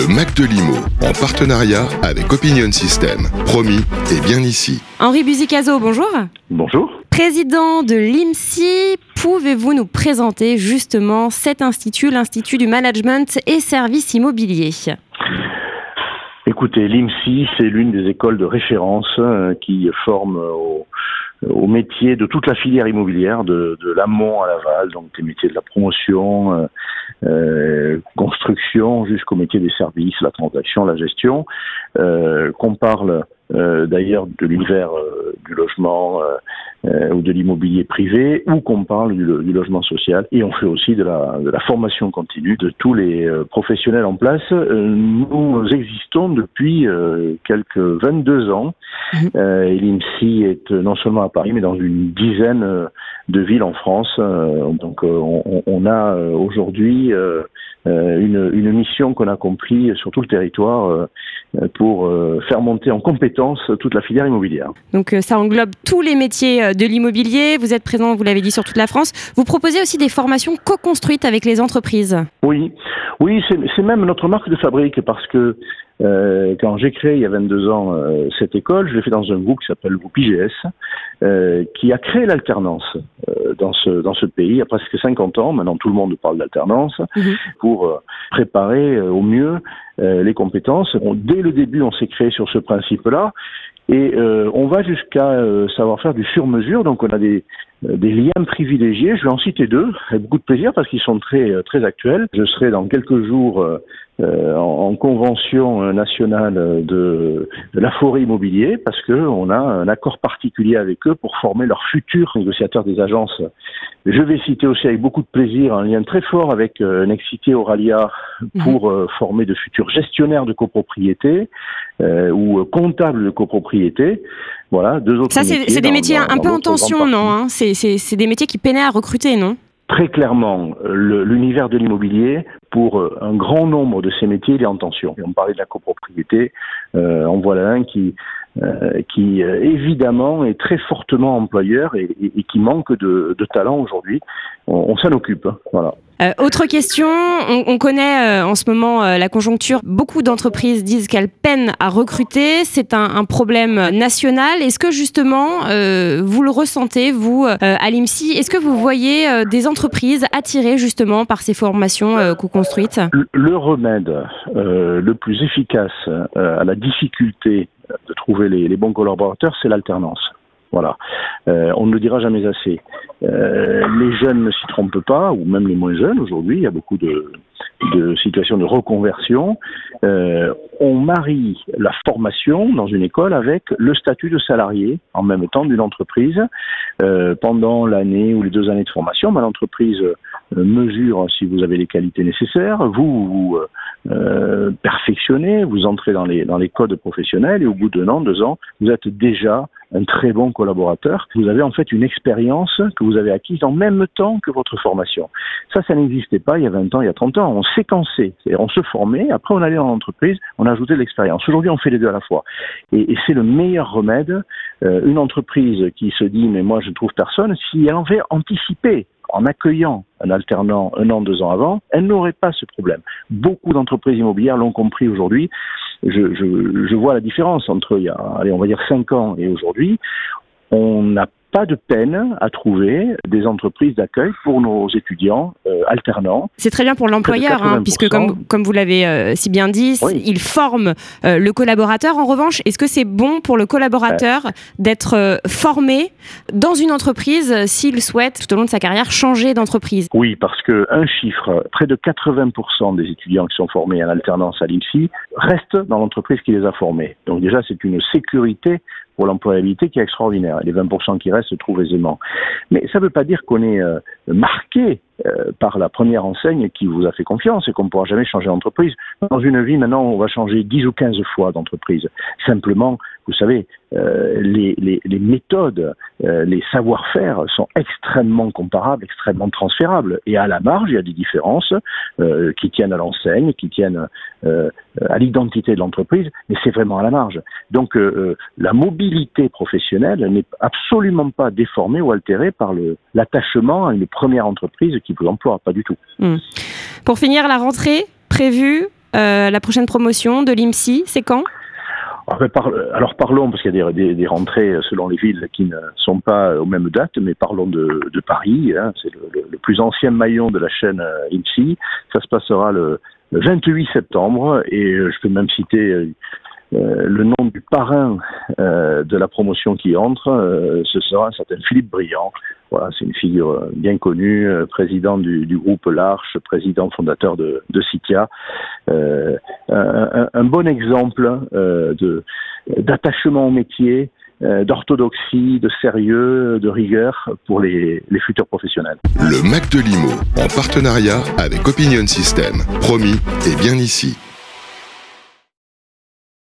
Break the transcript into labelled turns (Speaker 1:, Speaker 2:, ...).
Speaker 1: Le Mac de Limo, en partenariat avec Opinion System. Promis, et bien ici.
Speaker 2: Henri Buzicazo, bonjour.
Speaker 3: Bonjour.
Speaker 2: Président de l'IMSI, pouvez-vous nous présenter justement cet institut, l'Institut du Management et Services Immobiliers?
Speaker 3: Écoutez, l'IMSI, c'est l'une des écoles de référence euh, qui forme au, au, métier de toute la filière immobilière, de, de l'amont à l'aval, donc des métiers de la promotion, euh, euh construction, jusqu'au métier des services, la transaction, la gestion, euh, qu'on parle d'ailleurs de l'univers euh, du logement euh, ou de l'immobilier privé, ou qu'on parle du, du, logement social. Et on fait aussi de la, de la formation continue de tous les professionnels en place. nous existons depuis quelques 22 ans. Mmh. et l'IMSI est non seulement à Paris, mais dans une dizaine de villes en France. donc on, on, a aujourd'hui une, une, mission qu'on accomplit sur tout le territoire pour faire monter en compétence toute la filière immobilière.
Speaker 2: Donc euh, ça englobe tous les métiers euh, de l'immobilier. Vous êtes présent, vous l'avez dit, sur toute la France. Vous proposez aussi des formations co-construites avec les entreprises.
Speaker 3: Oui, oui, c'est même notre marque de fabrique parce que euh, quand j'ai créé il y a 22 ans euh, cette école, je l'ai fait dans un groupe qui s'appelle le groupe IGS, euh, qui a créé l'alternance dans ce dans ce pays il y a presque 50 ans. Maintenant, tout le monde parle d'alternance mhm. pour préparer au mieux les compétences. dès le début, on s'est créé sur ce principe-là. Et on va jusqu'à savoir faire du sur-mesure. Donc, on a des, des liens privilégiés. Je vais en citer deux, avec beaucoup de plaisir parce qu'ils sont très très actuels. Je serai dans quelques jours euh, en, convention nationale de, de, la forêt immobilier parce que on a un accord particulier avec eux pour former leurs futurs négociateurs des agences. Je vais citer aussi avec beaucoup de plaisir un lien très fort avec euh, Nexité Auralia pour mhm. euh, former de futurs gestionnaires de copropriété euh, ou comptables de copropriété. Voilà, deux autres.
Speaker 2: Ça, c'est des métiers un peu en tension, non hein C'est des métiers qui peinaient à recruter, non?
Speaker 3: Très clairement, l'univers de l'immobilier pour euh, un grand nombre de ces métiers, il est en tension. Et on parlait de la copropriété, euh, on voit là un qui, euh, qui euh, évidemment est très fortement employeur et, et, et qui manque de, de talent aujourd'hui. On, on s'en occupe. Hein, voilà.
Speaker 2: Euh, autre question, on, on connaît en ce moment la conjoncture. Beaucoup d'entreprises disent qu'elles peinent à recruter. C'est un, un, problème national. Est-ce que justement, vous le ressentez, vous, à l'IMSI Est-ce que vous voyez des entreprises attirées justement par ces formations co-construites
Speaker 3: le, le, remède le plus efficace à la difficulté de trouver les, bons collaborateurs, c'est l'alternance. Voilà. Euh, on ne le dira jamais assez. Euh, les jeunes ne s'y trompent pas, ou même les moins jeunes aujourd'hui. Il y a beaucoup de, situations de reconversion. Euh, on marie la formation dans une école avec le statut de salarié en même temps d'une entreprise pendant l'année ou les deux années de formation. Ben, l'entreprise mesure si vous avez les qualités nécessaires. Vous vous perfectionnez, vous entrez dans les dans les codes professionnels et au bout d'un an, deux ans, vous êtes déjà un très bon collaborateur. Vous avez en fait une expérience que vous avez acquise en même temps que votre formation. Ça, ça n'existait pas il y a 20 ans, il y a 30 ans. On séquençait, on se formait, après on allait dans l'entreprise, on ajoutait de l'expérience. Aujourd'hui, on fait les deux à la fois. Et, et c'est le meilleur remède. Euh, une entreprise qui se dit, mais moi je ne trouve personne, si elle en fait anticiper en accueillant un alternant un an, deux ans avant, elle n'aurait pas ce problème. Beaucoup d'entreprises immobilières l'ont compris aujourd'hui. Je, je, je, vois la différence entre il y a, allez, on va dire cinq ans et aujourd'hui. On n'a pas de peine à trouver des entreprises d'accueil pour nos étudiants euh, alternants.
Speaker 2: C'est très bien pour l'employeur, hein, puisque comme, comme vous l'avez euh, si bien dit, oui. il forme euh, le collaborateur. En revanche, est-ce que c'est bon pour le collaborateur d'être formé dans une entreprise s'il souhaite, tout au long de sa carrière, changer d'entreprise?
Speaker 3: Oui, parce que un chiffre, près de 80% des étudiants qui sont formés en alternance à l'IMSI restent dans l'entreprise qui les a formés. Donc déjà, c'est une sécurité pour l'employabilité qui est extraordinaire. Les 20% qui restent se trouvent aisément. Mais ça ne veut pas dire qu'on est euh, marqué euh, par la première enseigne qui vous a fait confiance et qu'on ne pourra jamais changer d'entreprise. Dans une vie, maintenant, on va changer 10 ou 15 fois d'entreprise. Simplement, vous savez, euh, les, méthodes, euh, les savoir-faire sont extrêmement comparables, extrêmement transférables. Et à la marge, il y a des différences qui tiennent à l'enseigne, qui tiennent à l'identité de l'entreprise, mais c'est vraiment à la marge. Donc, la mobilité professionnelle n'est absolument pas déformée ou altérée par l'attachement à une première entreprise qui vous emploie, pas du tout.
Speaker 2: Mmh. Pour finir, la rentrée prévue la prochaine promotion de l'IMSI, c'est quand?
Speaker 3: Alors parlons, parce qu'il y a des, rentrées selon les villes qui ne sont pas aux mêmes dates, mais parlons de, Paris, hein. c'est le, plus ancien maillon de la chaîne IMSI. Ça se passera le, 28 septembre, et je peux même citer euh, le nom du parrain euh, de la promotion qui entre, euh, ce sera un certain Philippe Briand. Voilà, c'est une figure bien connue, président du, groupe L'Arche, président fondateur de, de Citia. Un, bon exemple d'attachement au métier, d'orthodoxie, de sérieux, de rigueur pour les, les, futurs professionnels.
Speaker 1: Le Mac de Limo, en partenariat avec Opinion System. Promis, et bien ici.